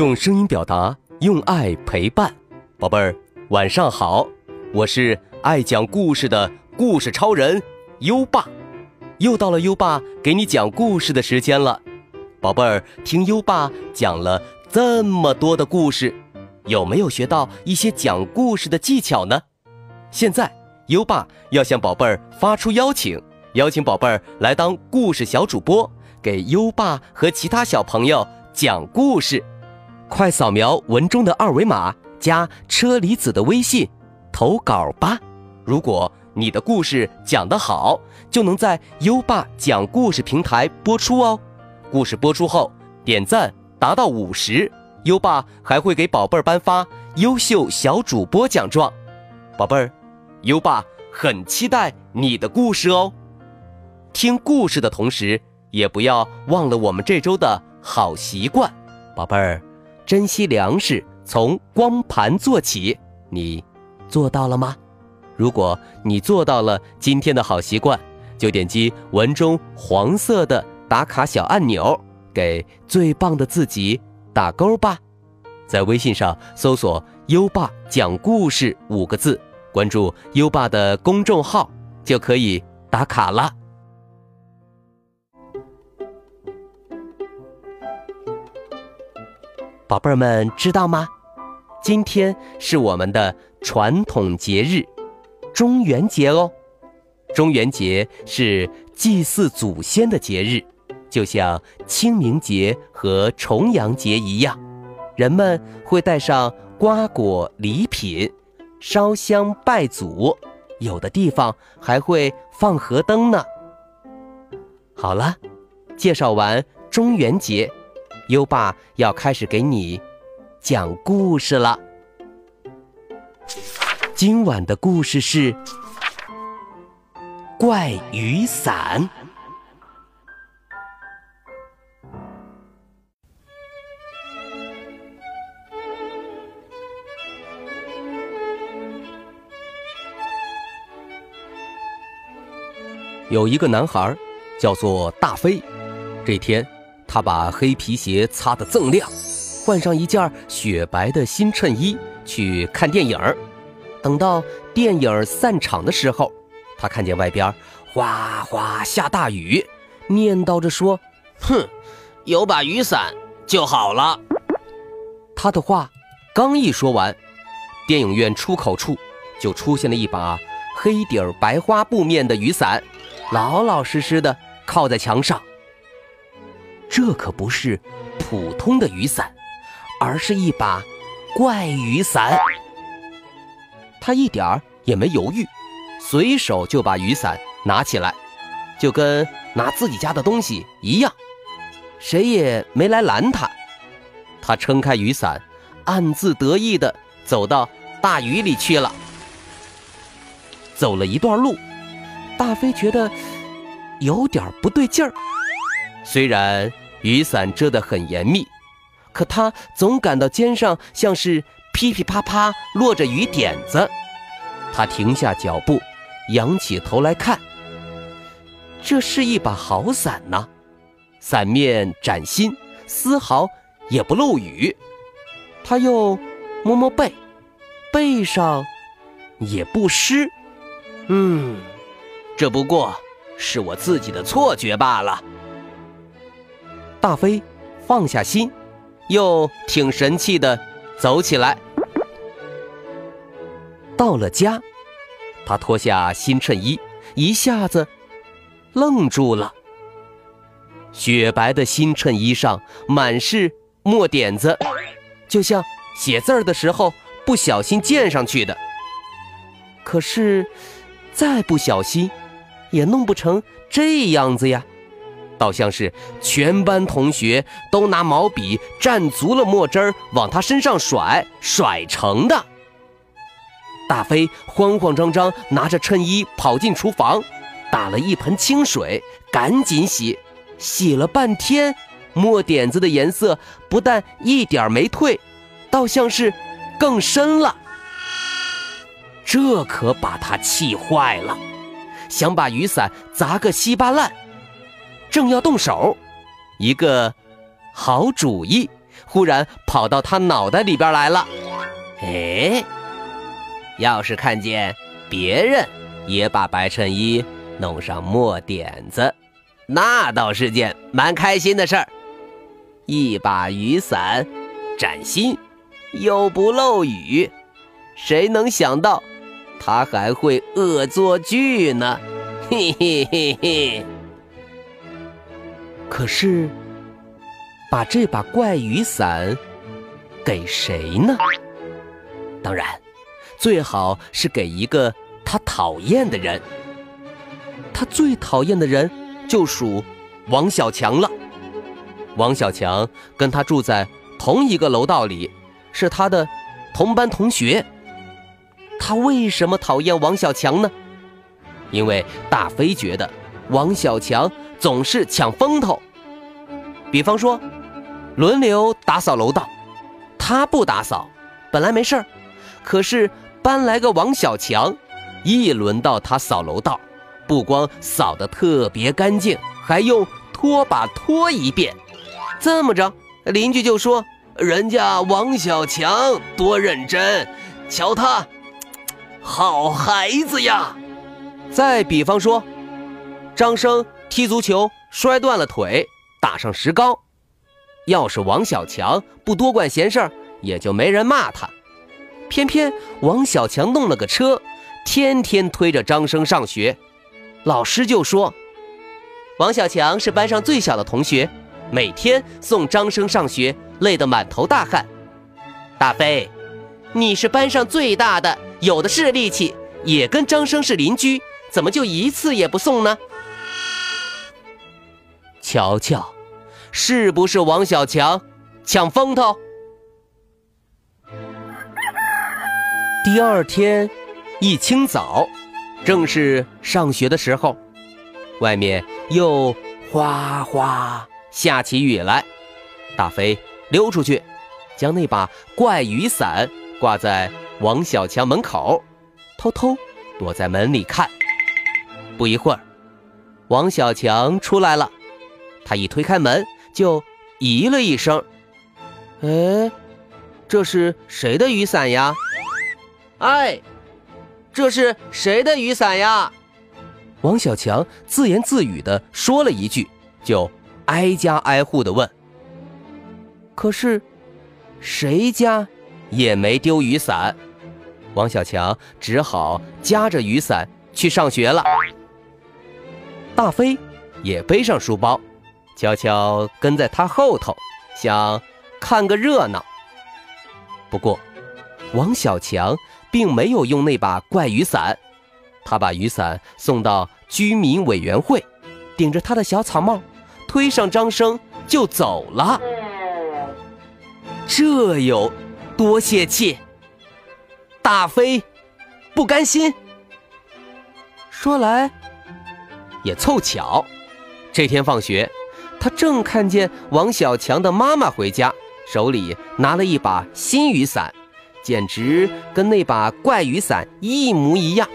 用声音表达，用爱陪伴，宝贝儿，晚上好！我是爱讲故事的故事超人优爸，又到了优爸给你讲故事的时间了。宝贝儿，听优爸讲了这么多的故事，有没有学到一些讲故事的技巧呢？现在，优爸要向宝贝儿发出邀请，邀请宝贝儿来当故事小主播，给优爸和其他小朋友讲故事。快扫描文中的二维码，加车厘子的微信，投稿吧！如果你的故事讲得好，就能在优爸讲故事平台播出哦。故事播出后，点赞达到五十，优爸还会给宝贝儿颁发优秀小主播奖状。宝贝儿，优爸很期待你的故事哦。听故事的同时，也不要忘了我们这周的好习惯，宝贝儿。珍惜粮食，从光盘做起，你做到了吗？如果你做到了今天的好习惯，就点击文中黄色的打卡小按钮，给最棒的自己打勾吧。在微信上搜索“优爸讲故事”五个字，关注优爸的公众号，就可以打卡了。宝贝儿们知道吗？今天是我们的传统节日——中元节哦。中元节是祭祀祖先的节日，就像清明节和重阳节一样，人们会带上瓜果礼品，烧香拜祖，有的地方还会放河灯呢。好了，介绍完中元节。优爸要开始给你讲故事了。今晚的故事是《怪雨伞》。有一个男孩，叫做大飞。这天。他把黑皮鞋擦得锃亮，换上一件雪白的新衬衣去看电影。等到电影散场的时候，他看见外边哗哗下大雨，念叨着说：“哼，有把雨伞就好了。”他的话刚一说完，电影院出口处就出现了一把黑底儿白花布面的雨伞，老老实实的靠在墙上。这可不是普通的雨伞，而是一把怪雨伞。他一点儿也没犹豫，随手就把雨伞拿起来，就跟拿自己家的东西一样，谁也没来拦他。他撑开雨伞，暗自得意地走到大雨里去了。走了一段路，大飞觉得有点不对劲儿，虽然。雨伞遮得很严密，可他总感到肩上像是噼噼啪啪落着雨点子。他停下脚步，仰起头来看，这是一把好伞呐，伞面崭新，丝毫也不漏雨。他又摸摸背，背上也不湿。嗯，这不过是我自己的错觉罢了。大飞放下心，又挺神气的走起来。到了家，他脱下新衬衣，一下子愣住了。雪白的新衬衣上满是墨点子，就像写字儿的时候不小心溅上去的。可是，再不小心，也弄不成这样子呀。倒像是全班同学都拿毛笔蘸足了墨汁儿往他身上甩甩成的。大飞慌慌张张拿着衬衣跑进厨房，打了一盆清水，赶紧洗。洗了半天，墨点子的颜色不但一点没退，倒像是更深了。这可把他气坏了，想把雨伞砸个稀巴烂。正要动手，一个好主意忽然跑到他脑袋里边来了。哎，要是看见别人也把白衬衣弄上墨点子，那倒是件蛮开心的事儿。一把雨伞，崭新又不漏雨，谁能想到他还会恶作剧呢？嘿嘿嘿嘿。可是，把这把怪雨伞给谁呢？当然，最好是给一个他讨厌的人。他最讨厌的人就属王小强了。王小强跟他住在同一个楼道里，是他的同班同学。他为什么讨厌王小强呢？因为大飞觉得王小强总是抢风头。比方说，轮流打扫楼道，他不打扫，本来没事儿。可是搬来个王小强，一轮到他扫楼道，不光扫得特别干净，还用拖把拖一遍。这么着，邻居就说：“人家王小强多认真，瞧他，好孩子呀。”再比方说，张生踢足球摔断了腿，打上石膏，要是王小强不多管闲事，也就没人骂他。偏偏王小强弄了个车，天天推着张生上学，老师就说：“王小强是班上最小的同学，每天送张生上学，累得满头大汗。”大飞，你是班上最大的，有的是力气，也跟张生是邻居，怎么就一次也不送呢？瞧瞧，是不是王小强抢风头？第二天一清早，正是上学的时候，外面又哗哗下起雨来。大飞溜出去，将那把怪雨伞挂在王小强门口，偷偷躲在门里看。不一会儿，王小强出来了，他一推开门就咦了一声：“哎，这是谁的雨伞呀？”哎，这是谁的雨伞呀？王小强自言自语的说了一句，就挨家挨户的问。可是，谁家也没丢雨伞，王小强只好夹着雨伞去上学了。大飞也背上书包，悄悄跟在他后头，想看个热闹。不过，王小强。并没有用那把怪雨伞，他把雨伞送到居民委员会，顶着他的小草帽，推上张生就走了。这有多泄气？大飞不甘心。说来也凑巧，这天放学，他正看见王小强的妈妈回家，手里拿了一把新雨伞。简直跟那把怪雨伞一模一样。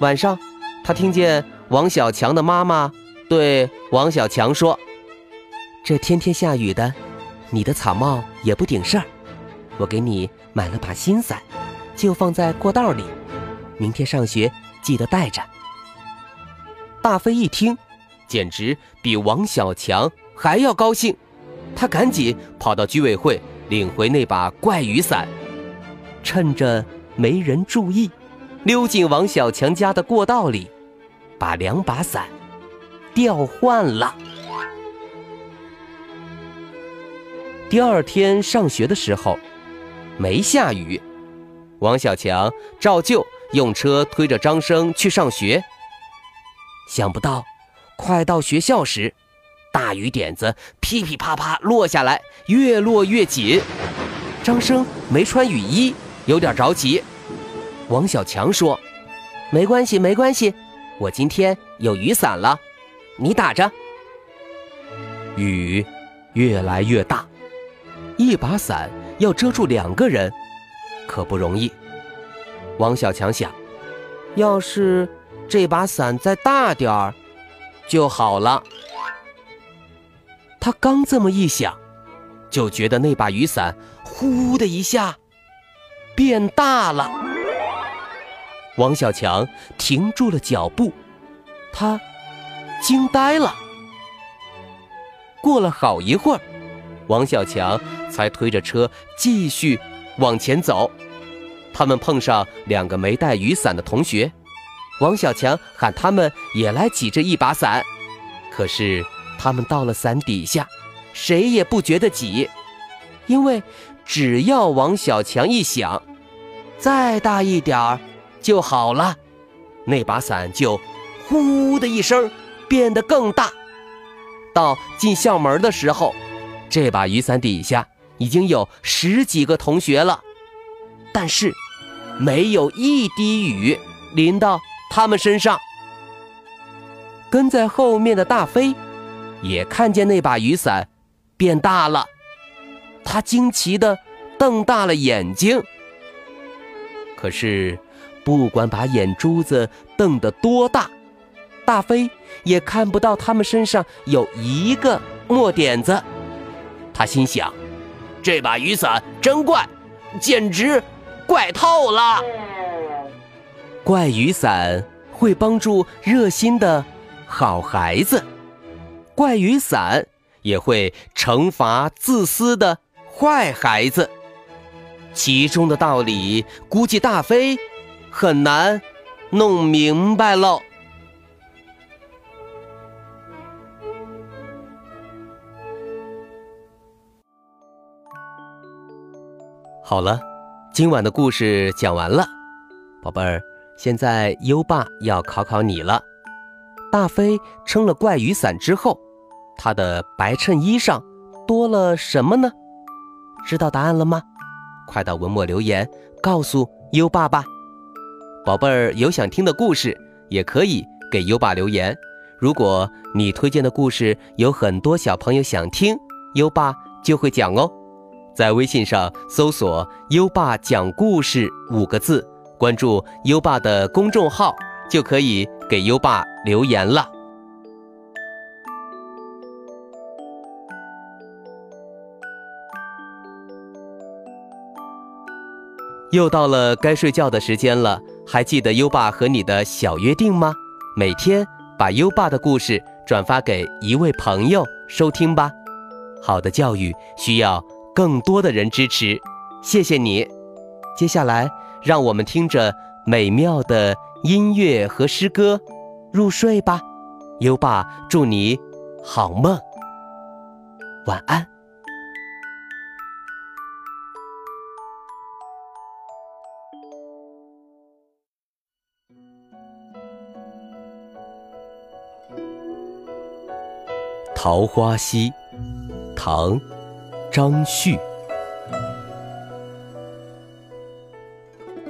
晚上，他听见王小强的妈妈对王小强说：“这天天下雨的，你的草帽也不顶事儿。我给你买了把新伞，就放在过道里。明天上学记得带着。”大飞一听，简直比王小强还要高兴。他赶紧跑到居委会领回那把怪雨伞。趁着没人注意，溜进王小强家的过道里，把两把伞调换了。第二天上学的时候，没下雨，王小强照旧用车推着张生去上学。想不到，快到学校时，大雨点子噼噼啪啪落下来，越落越紧。张生没穿雨衣。有点着急，王小强说：“没关系，没关系，我今天有雨伞了，你打着。”雨越来越大，一把伞要遮住两个人，可不容易。王小强想，要是这把伞再大点儿就好了。他刚这么一想，就觉得那把雨伞呼的一下变大了。王小强停住了脚步，他惊呆了。过了好一会儿，王小强才推着车继续往前走。他们碰上两个没带雨伞的同学，王小强喊他们也来挤着一把伞，可是他们到了伞底下，谁也不觉得挤，因为只要王小强一想，再大一点儿就好了，那把伞就“呼”的一声变得更大。到进校门的时候，这把雨伞底下已经有十几个同学了，但是没有一滴雨淋到他们身上。跟在后面的大飞也看见那把雨伞变大了，他惊奇地瞪大了眼睛。可是，不管把眼珠子瞪得多大，大飞也看不到他们身上有一个墨点子，他心想：这把雨伞真怪，简直怪透了。怪雨伞会帮助热心的好孩子，怪雨伞也会惩罚自私的坏孩子。其中的道理，估计大飞很难弄明白喽。好了，今晚的故事讲完了，宝贝儿，现在优爸要考考你了。大飞撑了怪雨伞之后，他的白衬衣上多了什么呢？知道答案了吗？快到文末留言告诉优爸吧。宝贝儿有想听的故事，也可以给优爸留言。如果你推荐的故事有很多小朋友想听，优爸就会讲哦。在微信上搜索“优爸讲故事”五个字，关注优爸的公众号，就可以给优爸留言了。又到了该睡觉的时间了，还记得优爸和你的小约定吗？每天把优爸的故事转发给一位朋友收听吧。好的教育需要。更多的人支持，谢谢你。接下来，让我们听着美妙的音乐和诗歌入睡吧。优爸祝你好梦，晚安。《桃花溪》，唐。张旭，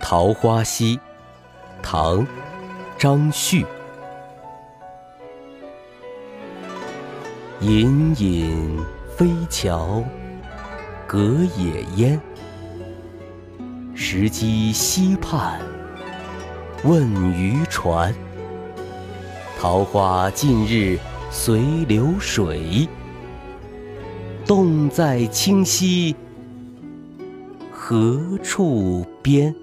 桃花溪》唐·张旭，隐隐飞桥隔野烟。石矶溪畔问渔船。桃花尽日随流水，洞在清溪何处边？